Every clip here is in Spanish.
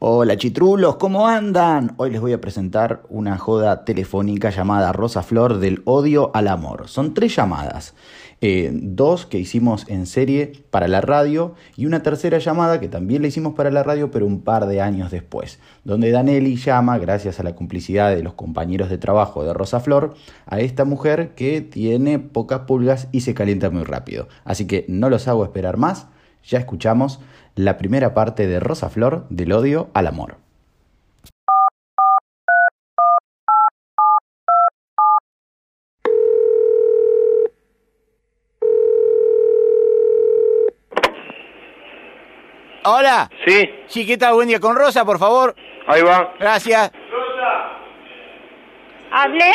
Hola chitrulos, ¿cómo andan? Hoy les voy a presentar una joda telefónica llamada Rosa Flor del odio al amor. Son tres llamadas, eh, dos que hicimos en serie para la radio y una tercera llamada que también la hicimos para la radio pero un par de años después, donde Danelli llama, gracias a la complicidad de los compañeros de trabajo de Rosa Flor, a esta mujer que tiene pocas pulgas y se calienta muy rápido. Así que no los hago esperar más, ya escuchamos la primera parte de Rosa Flor del odio al amor. Hola. Sí, Sí, ¿qué tal? Buen día con Rosa, por favor. ahí va. Gracias. ¿Hablé?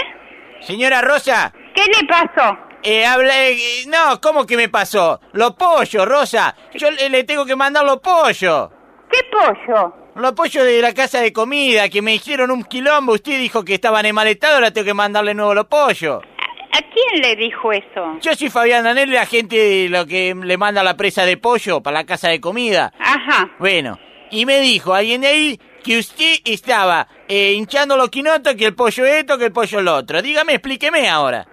Señora Rosa, ¿Qué le pasó? Eh, habla... eh, no, ¿cómo que me pasó? Los pollos, Rosa. Yo le, le tengo que mandar los pollos. ¿Qué pollo? Los pollos de la casa de comida, que me hicieron un quilombo. Usted dijo que estaban en mal estado, ahora tengo que mandarle nuevo los pollos. ¿A, a quién le dijo eso? Yo soy Fabián Danel, la gente de lo que le manda la presa de pollo para la casa de comida. Ajá. Bueno, y me dijo alguien de ahí que usted estaba eh, hinchando los quinotos, que el pollo esto, que el pollo lo otro. Dígame, explíqueme ahora.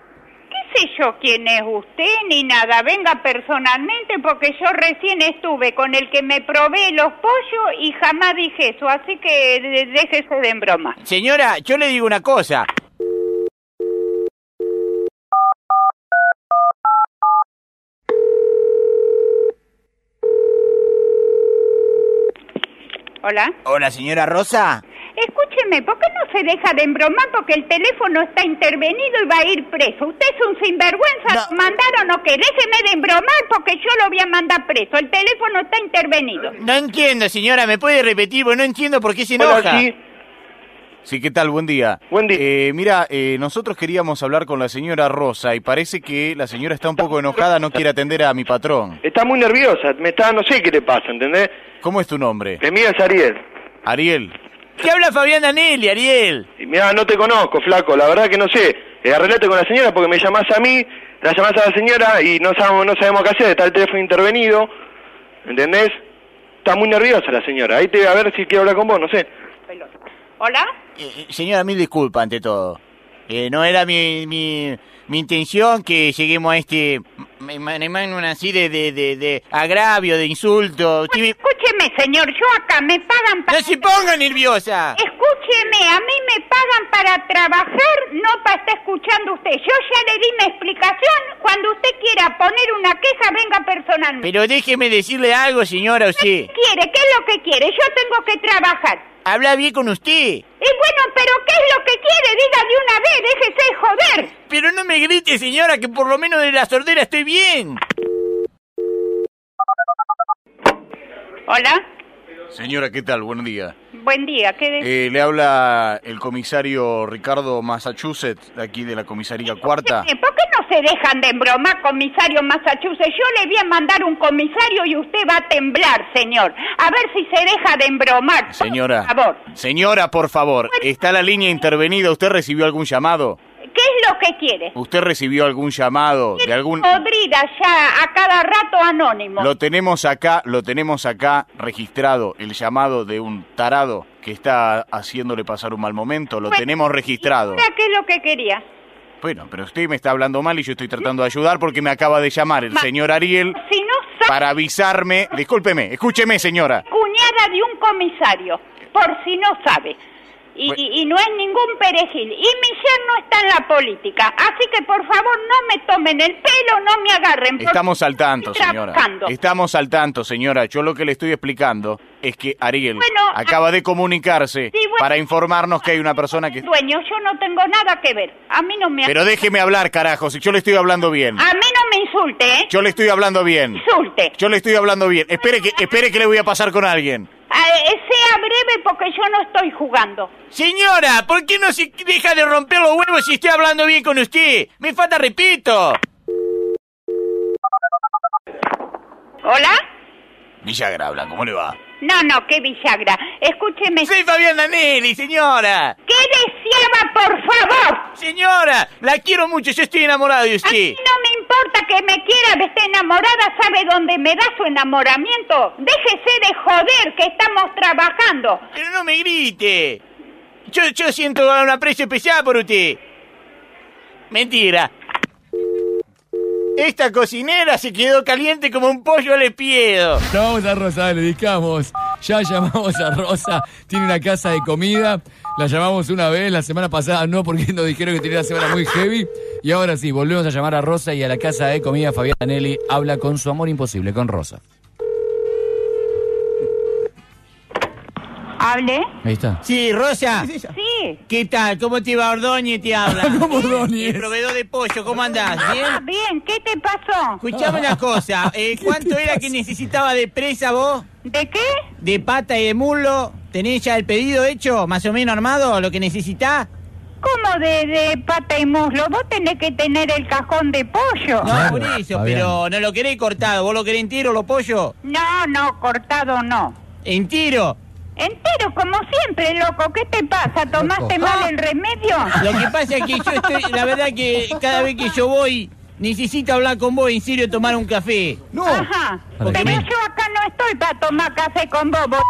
¿Qué sé yo quién es usted ni nada? Venga personalmente porque yo recién estuve con el que me probé los pollos y jamás dije eso, así que déjese de en broma. Señora, yo le digo una cosa. Hola. Hola, señora Rosa. Escúcheme, ¿por qué no se deja de embromar? Porque el teléfono está intervenido y va a ir preso. Usted es un sinvergüenza. No. ¿Lo ¿Mandaron o qué? Déjeme de embromar porque yo lo voy a mandar preso. El teléfono está intervenido. No entiendo, señora, ¿me puede repetir? Porque no entiendo por qué se enoja. sí. Sí, ¿qué tal? Buen día. Buen día. Eh, mira, eh, nosotros queríamos hablar con la señora Rosa y parece que la señora está un poco enojada, no quiere atender a mi patrón. Está muy nerviosa, me está, no sé qué le pasa, ¿entendés? ¿Cómo es tu nombre? El mío es Ariel. Ariel. ¿Qué habla Fabián Danelli, Ariel? Y mira, no te conozco, flaco, la verdad que no sé. Eh, arreglate con la señora porque me llamás a mí, la llamás a la señora y no sabemos, no sabemos qué hacer, está el teléfono intervenido, ¿entendés? Está muy nerviosa la señora. Ahí te a ver si quiero hablar con vos, no sé. ¿Hola? Eh, eh, señora, mil disculpas ante todo. Eh, no era mi, mi, mi intención que lleguemos a este m- m- m- así de, de, de, de agravio, de insulto. Escúcheme, señor, yo acá me pagan para... ¡No se ponga nerviosa! Escúcheme, a mí me pagan para trabajar, no para estar escuchando usted. Yo ya le di mi explicación. Cuando usted quiera poner una queja, venga personalmente. Pero déjeme decirle algo, señora, usted. ¿Qué quiere? ¿Qué es lo que quiere? Yo tengo que trabajar. Habla bien con usted. Pero ¿qué es lo que quiere? Diga de una vez, déjese de joder. Pero no me grite, señora, que por lo menos de la sordera estoy bien. Hola, Señora, ¿qué tal? Buen día. Buen día. ¿Qué Eh, le habla el comisario Ricardo Massachusetts, de aquí de la comisaría cuarta. Eh, ¿Por qué no se dejan de embromar, comisario Massachusetts? Yo le voy a mandar un comisario y usted va a temblar, señor. A ver si se deja de embromar. Señora, Por favor. señora, por favor, está la línea intervenida. ¿Usted recibió algún llamado? ¿Qué es lo que quiere? ¿Usted recibió algún llamado de algún...? Podrida ya a cada rato anónimo. Lo tenemos acá, lo tenemos acá registrado, el llamado de un tarado que está haciéndole pasar un mal momento, lo tenemos registrado. Ahora, ¿Qué es lo que quería? Bueno, pero usted me está hablando mal y yo estoy tratando de ayudar porque me acaba de llamar el Ma- señor Ariel Si no sabe, para avisarme... Discúlpeme, escúcheme, señora. cuñada de un comisario, por si no sabe. Y, Bueno. y- no es ningún perejil. Y mi yerno está en la política. Así que por favor no me tomen el pelo, no me agarren. Estamos al tanto, señora. trabajando. Estamos al tanto, señora. Yo lo que le estoy explicando es que Ariel Bueno, acaba de comunicarse Sí, bueno. para informarnos que hay una persona que... Dueño, yo no tengo nada que ver. A mí no me... Pero déjeme hablar, carajo, si yo le estoy hablando bien. A mí no me insulte, ¿eh? Yo le estoy hablando bien. Insulte. Yo le estoy hablando bien. Espere que, espere que le voy a pasar con alguien. Ah, eh, sea breve porque yo no estoy jugando. Señora, ¿por qué no se deja de romper los huevos si estoy hablando bien con usted? Me falta repito. ¿Hola? Villagra habla, ¿cómo le va? No, no, qué bisagra. Escúcheme. Soy Fabián Danelli, señora. ¿Qué deseaba, por favor? Señora, la quiero mucho, yo estoy enamorado de A mí usted. no me importa importa que me quiera, esté enamorada, sabe dónde me da su enamoramiento. Déjese de joder que estamos trabajando. Pero no me grite. Yo, yo siento un aprecio especial por usted. Mentira. Esta cocinera se quedó caliente como un pollo al espiedo. Llamamos a Rosa, le dedicamos. Ya llamamos a Rosa. Tiene una casa de comida. La llamamos una vez, la semana pasada no, porque nos dijeron que tenía una semana muy heavy. Y ahora sí, volvemos a llamar a Rosa y a la casa de comida. Fabián Nelly habla con su amor imposible, con Rosa. ¿Hable? Ahí está. Sí, Rosa. Sí. ¿Qué tal? ¿Cómo te va Ordóñez? Te habla. ¿Cómo Ordóñez? El proveedor de pollo, ¿cómo andás? Ah, ¿Bien? bien, ¿qué te pasó? Escuchame una cosa. eh, ¿Cuánto era que necesitaba de presa vos? ¿De qué? ¿De pata y de muslo? ¿Tenés ya el pedido hecho? ¿Más o menos armado? ¿Lo que necesitás? ¿Cómo de, de pata y muslo? Vos tenés que tener el cajón de pollo. No, Claro, por eso, pero no lo querés cortado. ¿Vos lo querés entero, los pollos? No, no, cortado no. ¿Entero? Entero, como siempre, loco. ¿Qué te pasa? ¿Tomaste Loco. mal el remedio? Lo que pasa es que yo estoy, la verdad que cada vez que yo voy, necesito hablar con vos, en serio, tomar un café. Ajá. Para Pero yo acá no estoy para tomar café con vos. vos.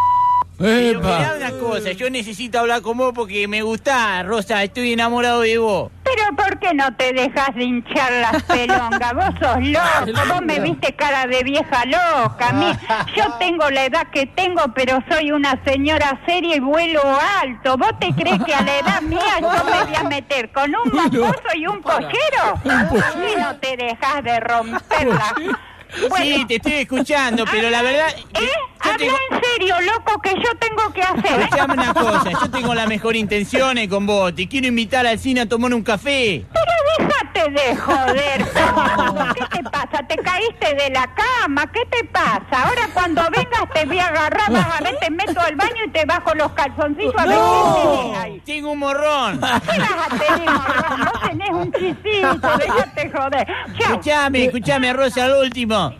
Pero mirá una cosa, yo necesito hablar con vos porque me gusta, Rosa, estoy enamorado de vos. Pero ¿por qué no te dejas de hinchar las pelongas? Vos sos loco, vos me viste cara de vieja loca. A mí, yo tengo la edad que tengo, pero soy una señora seria y vuelo alto. ¿Vos te crees que a la edad mía yo me voy a meter con un mocoso y un pollero? ¿Por qué no te dejas de romperla? Sí, te estoy escuchando, pero la verdad... ¿Eh? Habla en serio, loco, que yo tengo que hacer. Escuchame una cosa, yo tengo las mejores intenciones con vos. Te quiero invitar al cine a tomar un café. Pero déjate de joder. ¿Qué te pasa? ¿Te caíste de la cama? ¿Qué te pasa? Ahora cuando vengas te voy a agarrar, vas a ver, te meto al baño y te bajo los calzoncillos a ver qué tenés ahí. Tengo un morrón. ¿Qué vas a tener, morrón? Vos tenés un chisito, déjate joder. Escuchame, escuchame, Rosa, al último.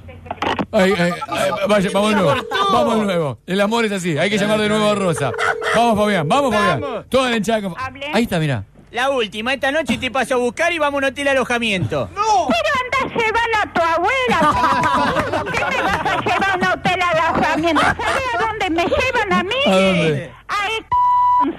Ay, ay, ay, vaya, vamos de nuevo. Vamos de nuevo. El amor es así. Hay que llamar de nuevo a Rosa. Vamos, Fabián. Vamos, Fabián. Vamos. Toda la hinchada. con-. Ahí está, mira. La última, esta noche te paso a buscar y vamos a un hotel alojamiento. Pero anda a llevar a tu abuela. ¿Por qué me vas a llevar a un hotel alojamiento? ¿Sabes a dónde me llevan a mí? ¿A dónde? A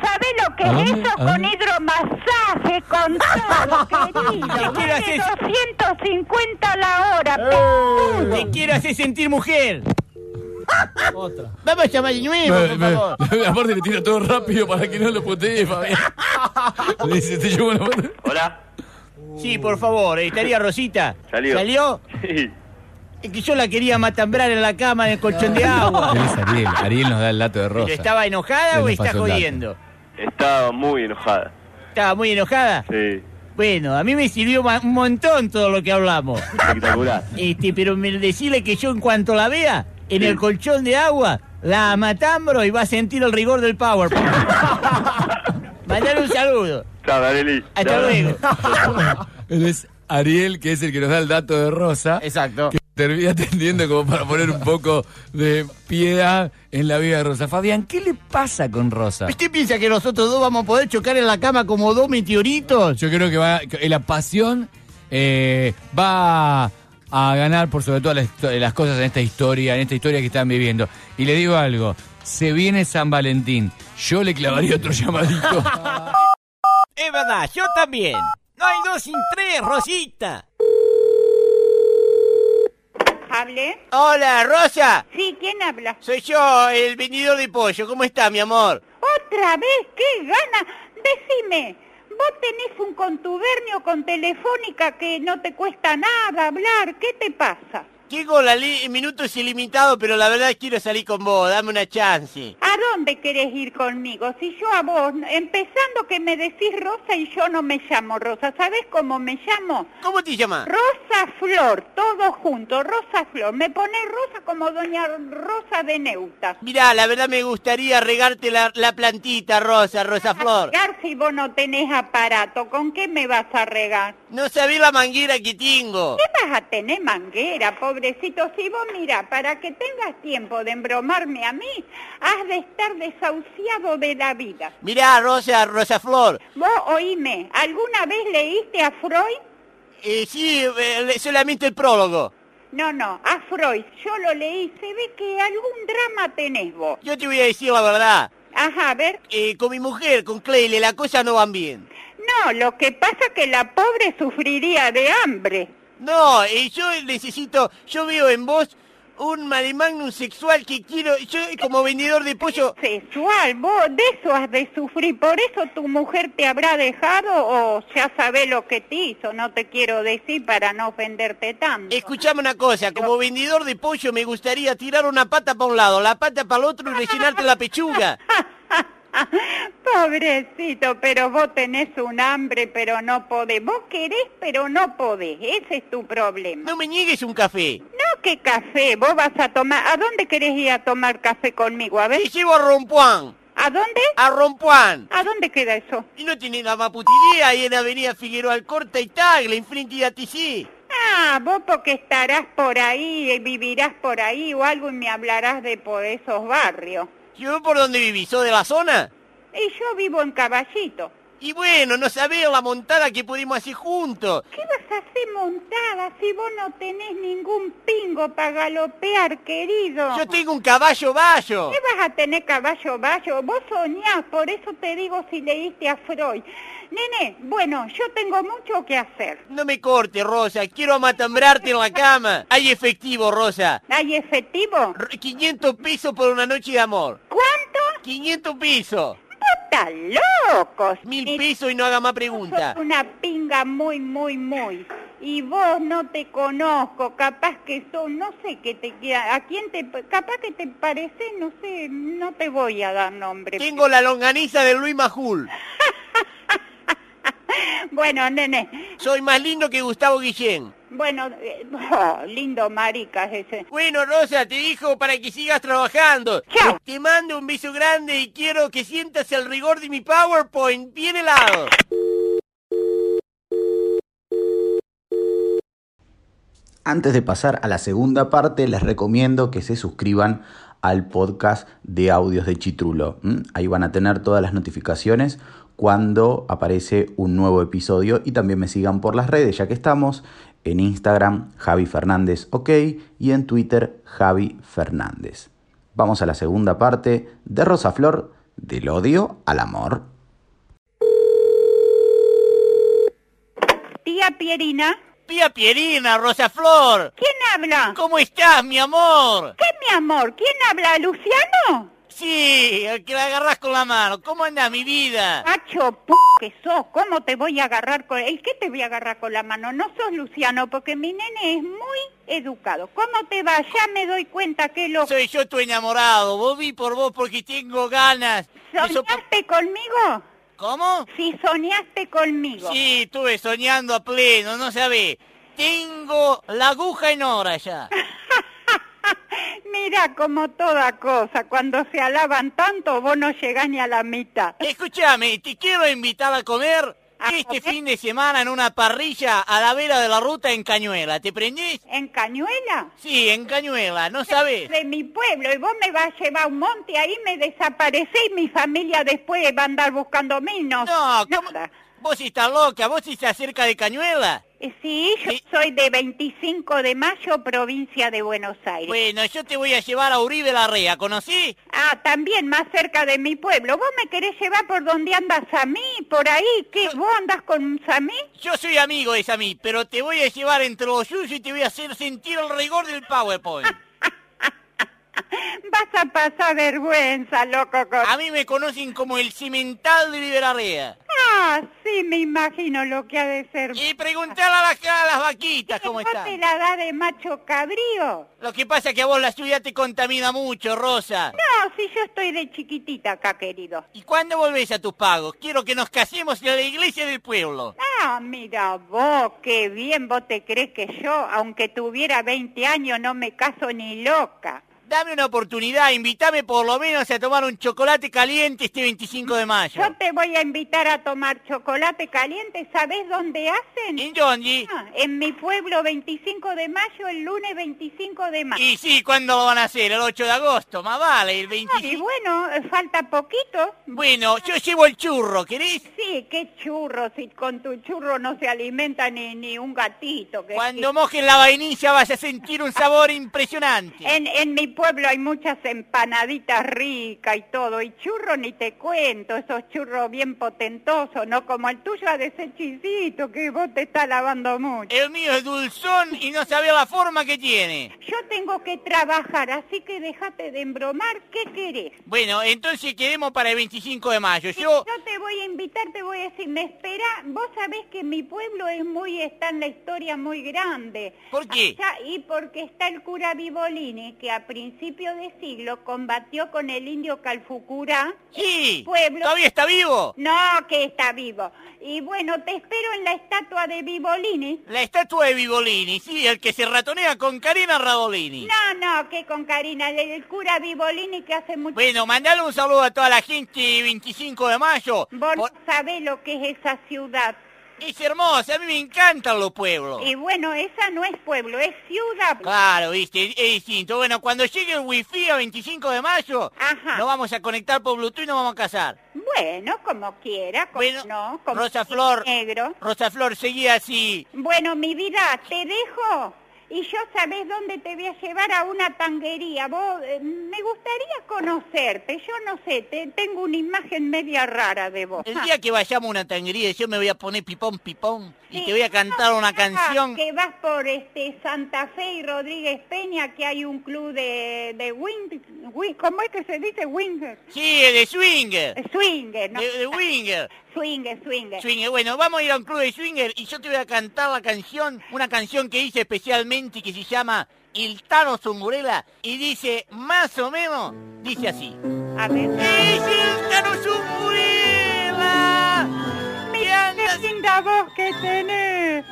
el ¿Sabes lo que ¿A es eso? ¿A Con hidromasaje, con todo, querido. Te quiero Vale hacer- 250 la hora, peludo. Te quiero hacer sentir mujer. Otra. Vamos a llamar de nuevo, Me- por me- favor. aparte le tira todo rápido para que no lo putee, Fabián. Le dice, te llevo una foto. Hola. Sí, por favor, eh, estaría Rosita. Salió. ¿Salió? Sí. Es que yo la quería matambrar en la cama en el colchón de agua. Ariel. Ariel nos da el dato de ¿Pero Rosa. estaba enojada Él o está jodiendo? Estaba muy enojada. ¿Estaba muy enojada? Sí. Bueno, a mí me sirvió un montón todo lo que hablamos. Espectacular. Este, pero me decirle que yo en cuanto la vea, en Sí. el colchón de agua, la matambro y va a sentir el rigor del PowerPoint. Mandale un saludo. Chao, Areli. Hasta Chao. luego. Él es Ariel, que es el que nos da el dato de Rosa. Exacto. Que termina atendiendo como para poner un poco de piedad en la vida de Rosa. Fabián, ¿qué le pasa con Rosa? ¿Usted piensa que nosotros dos vamos a poder chocar en la cama como dos meteoritos? Yo creo que va, que la pasión eh, va a ganar por sobre todas las, las cosas en esta historia, en esta historia que están viviendo. Y le digo algo, se viene San Valentín. Yo le clavaría otro llamadito. Es verdad, yo también. No hay dos sin tres, Rosita. ¿Hable? Hola, Rosa. Sí, ¿quién habla? Soy yo, el vendedor de pollo. ¿Cómo está, mi amor? ¿Otra vez? ¡Qué gana! Decime, vos tenés un contubernio con Telefónica que no te cuesta nada hablar. ¿Qué te pasa? Tengo la minutos ilimitados, pero la verdad quiero salir con vos. Dame una chance. ¿A dónde querés ir conmigo? Si yo a vos, empezando que me decís Rosa y yo no me llamo Rosa. ¿Sabés cómo me llamo? ¿Cómo te llamas? Rosa Flor, todo junto, Rosa Flor. Me ponés Rosa como doña Rosa de Neuta. Mirá, la verdad me gustaría regarte la, la plantita, Rosa, Rosa Flor. Regar si vos no tenés aparato, ¿con qué me vas a regar? No sabés la manguera que tengo. ¿Qué vas a tener manguera, pobrecito? Si vos mira, para que tengas tiempo de embromarme a mí, has de estar desahuciado de la vida. Mirá, Rosa, Rosa Flor. Vos oíme, ¿alguna vez leíste a Freud? Eh, sí, eh, solamente el prólogo. No, no, a Freud. Yo lo leí. Se ve que algún drama tenés vos. Yo te voy a decir la verdad. Ajá, a ver. Eh, con mi mujer, con Cleile, las cosas no van bien. No, lo que pasa es que la pobre sufriría de hambre. No, eh, yo necesito, yo veo en vos un magnum sexual que quiero, yo como vendedor de pollo... Sexual, vos de eso has de sufrir, por eso tu mujer te habrá dejado o ya sabés lo que te hizo, no te quiero decir para no ofenderte tanto. Escuchame una cosa, como vendedor de pollo me gustaría tirar una pata para un lado, la pata para el otro y rellenarte la pechuga. Pobrecito, pero vos tenés un hambre, pero no podés. Vos querés, pero no podés. Ese es tu problema. No me niegues un café. No, ¿qué café? Vos vas a tomar... ¿A dónde querés ir a tomar café conmigo? A ver. Te llevo a Rompuán. ¿A dónde? A Rompuán. ¿A dónde queda eso? Y no tiene la idea, ahí en Avenida Figueroa Alcorta y Tagle, enfrente de ATC. Ah, vos porque estarás por ahí, eh, vivirás por ahí o algo y me hablarás de por esos barrios. ¿Yo por dónde vivís? ¿Sos de la zona? Y yo vivo en Caballito. Y bueno, no sabés la montada que pudimos hacer juntos. ¿Qué vas a hacer montada si vos no tenés ningún pingo para galopear, querido? Yo tengo un caballo bayo. ¿Qué vas a tener caballo bayo? Vos soñás, por eso te digo si leíste a Freud. Nene, bueno, yo tengo mucho que hacer. No me corte, Rosa. Quiero amatambrarte en la cama. Hay efectivo, Rosa. ¿Hay efectivo? R- 500 pesos por una noche de amor. ¿Cuánto? 500 pesos. ¡Estás loco! Mil pesos y no haga más preguntas. una pinga muy, muy, muy. Y vos no te conozco, capaz que sos, no sé qué te queda, a quién te, capaz que te parece, no sé, no te voy a dar nombre. Tengo la longaniza de Luis Majul. Bueno, nene, Soy más lindo que Gustavo Guillén. Bueno, eh, oh, lindo marica ese. Bueno, Rosa, te dijo para que sigas trabajando. Chao. Te mando un beso grande y quiero que sientas el rigor de mi PowerPoint bien helado. Antes de pasar a la segunda parte, les recomiendo que se suscriban al podcast de audios de Chitrulo. Ahí van a tener todas las notificaciones cuando aparece un nuevo episodio y también me sigan por las redes, ya que estamos en Instagram Javi Fernández OK y en Twitter Javi Fernández. Vamos a la segunda parte de Rosa Flor, del odio al amor. Tía Pierina, Tía Pierina, Rosa Flor. ¿quién habla? ¿Cómo estás, mi amor? ¿Qué, mi amor? ¿Quién habla? ¿Luciano? Sí, el que la agarras con la mano. ¿Cómo anda mi vida? Macho p que sos, ¿cómo te voy a agarrar con... ¿El qué te voy a agarrar con la mano? No sos Luciano, porque mi nene es muy educado. ¿Cómo te va? Ya me doy cuenta que lo... Soy yo tu enamorado. Vos vi por vos porque tengo ganas. ¿Soñaste conmigo? ¿Cómo? Si soñaste conmigo. Sí, estuve soñando a pleno, no sabés. Tengo la aguja en hora ya. Mira como toda cosa, cuando se alaban tanto vos no llegás ni a la mitad. Escúchame, te quiero invitar a comer ¿A este fin de semana en una parrilla a la vera de la ruta en Cañuela. ¿Te prendés? ¿En Cañuela? Sí, en Cañuela, ¿no sabes? De mi pueblo, y vos me vas a llevar a un monte, ahí me desaparecé y mi familia después va a andar buscando mí, no. No, ¿cómo? nada. Vos estás loca, vos estás cerca de Cañuela. Eh, Sí, yo Sí. soy de 25 de mayo, provincia de Buenos Aires. Bueno, yo te voy a llevar a Uribe Larrea, ¿conocí? Ah, también más cerca de mi pueblo. ¿Vos me querés llevar por donde andas a mí, por ahí? ¿Qué? ¿Vos andás con Samí? Yo soy amigo de Sammy, pero te voy a llevar entre los suyos y te voy a hacer sentir el rigor del PowerPoint. Vas a pasar vergüenza, loco. con- A mí me conocen como el cimental de Uribe Larrea. Ah, sí, me imagino lo que ha de ser. Y preguntar a las, a las vaquitas cómo ¿Vos están. te la da de macho cabrío? Lo que pasa es que a vos la ciudad te contamina mucho, Rosa. No, si yo estoy de chiquitita acá, querido. ¿Y cuándo volvés a tus pagos? Quiero que nos casemos en la iglesia del pueblo. Ah, mira vos, qué bien vos te crees que yo, aunque tuviera 20 años, no me caso ni loca. Dame una oportunidad, invítame por lo menos a tomar un chocolate caliente este 25 de mayo. Yo te voy a invitar a tomar chocolate caliente. ¿Sabés dónde hacen? ¿En dónde? Ah, en mi pueblo, 25 de mayo, el lunes 25 de mayo. Y sí, ¿cuándo lo van a hacer? El 8 de agosto, más vale, el Ah, Y 25. bueno, falta poquito. Bueno, yo llevo el churro, ¿querés? Sí, qué churro, si con tu churro no se alimenta ni, ni un gatito. que- Cuando mojes la vainilla vas a sentir un sabor impresionante. En, en mi pueblo hay muchas empanaditas ricas y todo, y churro ni te cuento, esos churros bien potentosos, no como el tuyo ha de ser chisito, que vos te estás lavando mucho. El mío es dulzón y no sabía la forma que tiene. Yo tengo que trabajar, así que déjate de embromar, ¿qué querés? Bueno, entonces quedemos para el 25 de mayo. Yo... Yo te voy a invitar, te voy a decir, me espera, vos sabés que mi pueblo es muy, está en la historia muy grande. ¿Por qué? Allá- y porque está el cura Vivolini, que a principio de siglo combatió con el indio Calfucurá. Sí, Pueblo. ¿todavía está vivo? No, que está vivo. Y bueno, te espero en la estatua de Vivolini. La estatua de Vivolini, sí, el que se ratonea con Karina Radolini. No, no, que con Karina, el, el cura Vivolini que hace mucho... Bueno, mandale un saludo a toda la gente 25 de mayo. Vos Por- no sabés lo que es esa ciudad. Es hermosa, a mí me encantan los pueblos. Y bueno, esa no es pueblo, es ciudad. Claro, viste, es distinto. Bueno, cuando llegue el wifi a 25 de mayo, Ajá. nos vamos a conectar por Bluetooth y nos vamos a casar. Bueno, como quiera, como Bueno, no, como Rosa Flor. negro. Rosa Flor, seguí así. Bueno, mi vida, te dejo y yo sabés dónde te voy a llevar a una tanguería. Vos, eh, me gustaría conocerte. Yo no sé, te, tengo una imagen media rara de vos. El día que vayamos a una tanguería, yo me voy a poner pipón, pipón, y te voy a cantar una canción. Que vas por este Santa Fe y Rodríguez Peña, que hay un club de, de wing, wing- ¿cómo es que se dice? Winger. Sí, de swinger. Swinger, ¿no? De, de winger. Swinger, swinger. Swinger. Bueno, vamos a ir a un club de swinger y yo te voy a cantar la canción, una canción que hice especialmente que se llama Il Tano Zungurela y dice más o menos, dice así. ¡Es el Tano Zungurela! Me, andas- ¡Qué linda voz que tenés!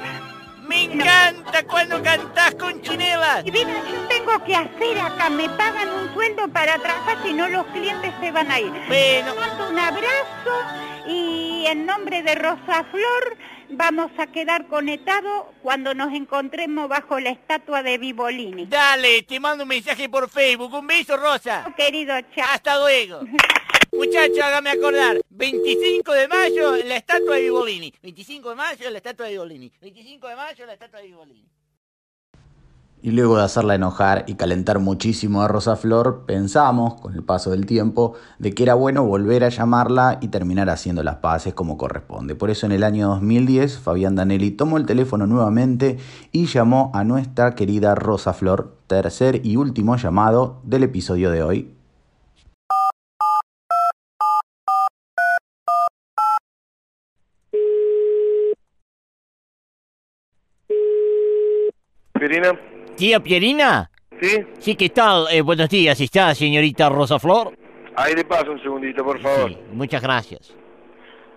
me encanta cuando cantás con chinelas. Y mira, yo tengo que hacer acá, me pagan un sueldo para trabajar, si no los clientes se van a ir. Bueno, Te mando un abrazo y en nombre de Rosa Flor vamos a quedar conectados cuando nos encontremos bajo la estatua de Vivolini. dale, te mando un mensaje por Facebook. Un beso, Rosa. Querido chao. Hasta luego. Muchachos, hágame acordar. 25 de mayo, la estatua de Vivolini. 25 de mayo, la estatua de Vivolini. 25 de mayo, la estatua de Vivolini. Y luego de hacerla enojar y calentar muchísimo a Rosa Flor, pensamos, con el paso del tiempo, de que era bueno volver a llamarla y terminar haciendo las paces como corresponde. Por eso en el año 2010, Fabián Danelli tomó el teléfono nuevamente y llamó a nuestra querida Rosa Flor, tercer y último llamado del episodio de hoy. Tía Pierina. ¿sí? Sí, ¿qué tal? Eh, buenos días, ¿está señorita Rosa Flor? Ahí le paso un segundito, por favor. Sí, muchas gracias.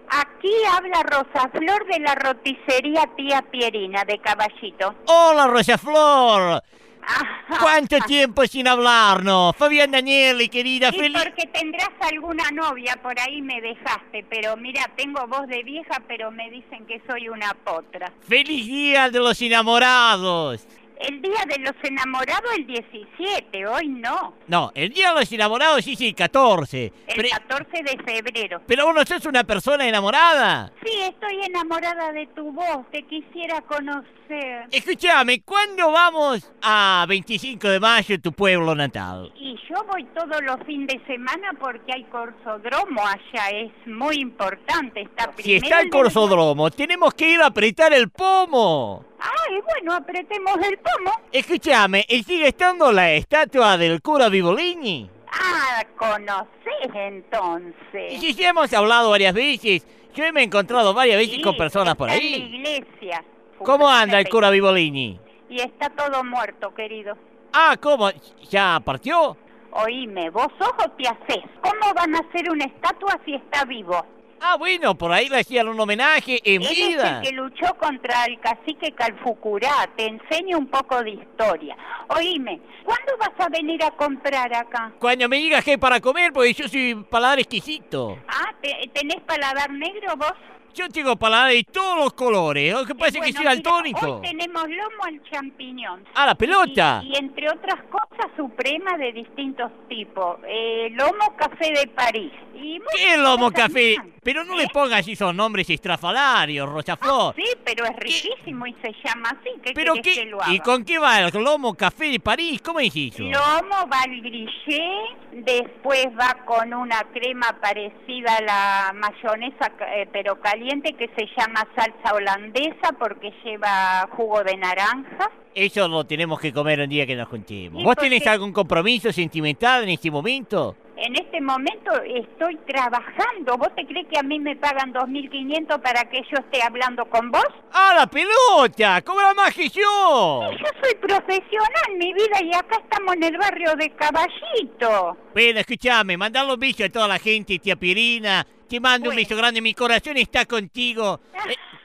Aquí habla Rosa Flor de la roticería Tía Pierina de Caballito. Hola, Rosa Flor. Ajá. ¿Cuánto tiempo sin hablarnos? Fabián Danieli, querida, Y feliz... porque tendrás alguna novia, por ahí me dejaste, pero mira, tengo voz de vieja, pero me dicen que soy una potra. ¡Feliz día de los enamorados! El día de los enamorados el 17, hoy no, No, el día de los enamorados sí, sí, 14. el Pero, 14 de febrero. pero vos no sos una persona enamorada. Sí, estoy enamorada de tu voz, te quisiera conocer. Escúchame, ¿cuándo vamos a 25 de mayo tu pueblo natal? Y yo voy todos los fines de semana porque hay corsodromo allá, es muy importante. Está Si está el corsodromo, tenemos que ir a apretar el pomo. Ay, bueno, apretemos el pomo. Escúchame, ¿y sigue estando la estatua del cura Vivolini? Ah, conocés Y entonces. si ya hemos hablado varias veces, yo me he encontrado varias veces Sí, con personas por está En ahí. la iglesia. ¿Cómo anda el cura Vivolini? Y está todo muerto, querido. Ah, ¿cómo? ¿Ya partió? Oíme, vos ojos te hacés. ¿Cómo van a hacer una estatua si está vivo? Ah, bueno, por ahí le hacían un homenaje en Él vida. es el que luchó contra el cacique Calfucurá. Te enseño un poco de historia. Oíme, ¿cuándo vas a venir a comprar acá? Cuando me digas que hay para comer, porque yo soy paladar exquisito. Ah, ¿te- ¿tenés paladar negro vos? Yo tengo paladar de todos los colores. Lo que pasa es que Bueno, soy daltónico. Hoy tenemos lomo al champiñón. Ah, la pelota. Y, y entre otras cosas, suprema de distintos tipos. Eh, lomo café de París. Y ¿Qué es lomo café? más. Pero no le ¿Eh? pongas esos nombres estrafalarios, Rosaflor. Sí, pero es riquísimo y se llama así. ¿Qué ¿Pero qué? que lo haga? ¿Y con qué va el lomo café de París? ¿Cómo es eso? Lomo va al grillé, después va con una crema parecida a la mayonesa, eh, pero caliente, que se llama salsa holandesa porque lleva jugo de naranja. Eso lo tenemos que comer un día que nos juntemos. ¿Y ¿Vos tenés algún compromiso sentimental en este momento? En este momento estoy trabajando. ¿Vos te crees que a mí me pagan 2.500 para que yo esté hablando con vos? ¡Ah, la pelota! ¡Cobra más que yo! Yo soy profesional, mi vida, y acá estamos en el barrio de Caballito. Bueno, escuchame, mandale un beso a toda la gente, tía Pirina. Te mando un beso grande, mi corazón está contigo.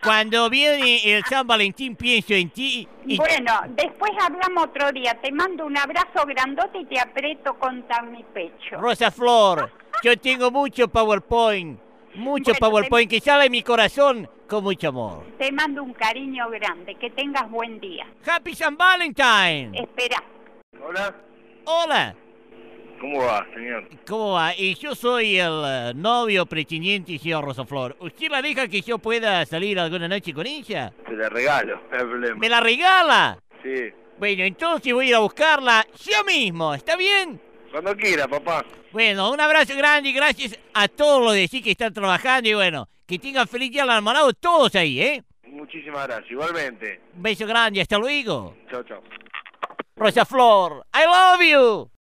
Cuando viene el San Valentín pienso en ti. Y... Bueno, después hablamos otro día. Te mando un abrazo grandote y te aprieto contra mi pecho. Rosa Flor, yo tengo mucho PowerPoint, mucho Bueno, PowerPoint que sale de mi corazón con mucho amor. Te mando un cariño grande. Que tengas buen día. Happy San Valentine. Espera. Hola. Hola, ¿Cómo va, señor? ¿cómo va? Y yo soy el eh, novio pretendiente, señor Rosa Flor. ¿Usted la deja que yo pueda salir alguna noche con ella? Te la regalo, no hay problema. ¿Me la regala? Sí. Bueno, entonces voy a ir a buscarla yo mismo, ¿está bien? Cuando quiera, papá. Bueno, un abrazo grande y gracias a todos los de sí que están trabajando y bueno, que tengan feliz día al almanado todos ahí, ¿eh? Muchísimas gracias. Igualmente. Un beso grande, hasta luego. Chao, chao. Rosa Flor, I love you.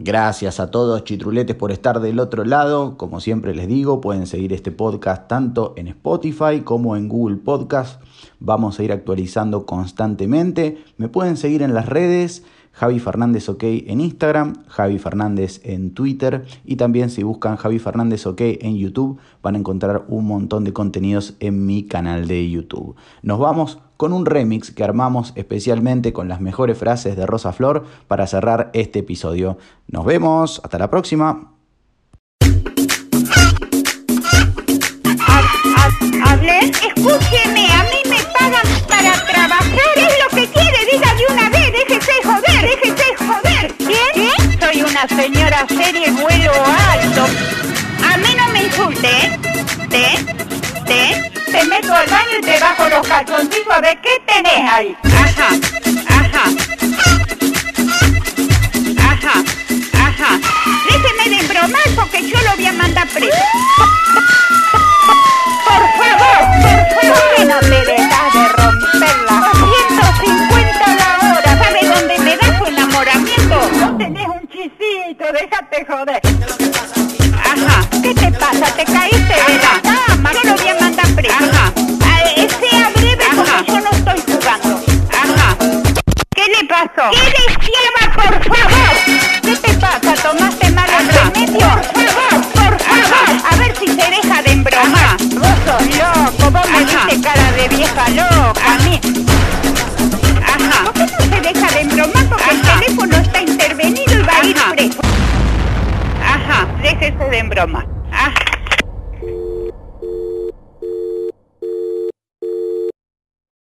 Gracias a todos chitruletes por estar del otro lado. Como siempre les digo, pueden seguir este podcast tanto en Spotify como en Google Podcast. Vamos a ir actualizando constantemente. Me pueden seguir en las redes. Javi Fernández OK en Instagram, Javi Fernández en Twitter y también si buscan Javi Fernández OK en YouTube van a encontrar un montón de contenidos en mi canal de YouTube. Nos vamos con un remix que armamos especialmente con las mejores frases de Rosa Flor para cerrar este episodio. Nos vemos, hasta la próxima. ¿Hablé? Escúcheme, a mí me pagan para trabajar. ¿Qué es lo que quiere? Diga de una vez, déjese joder, déjese joder. ¿Quién? Soy una señora seria y vuelo alto. A mí no me insulte, ¿eh? ¿Te? Meto al baño y te bajo los calzoncillos a ver qué tenés ahí. Ajá, ajá. Ajá, ajá. Déjeme de bromar porque yo lo voy a mandar preso. Por favor, por favor, no te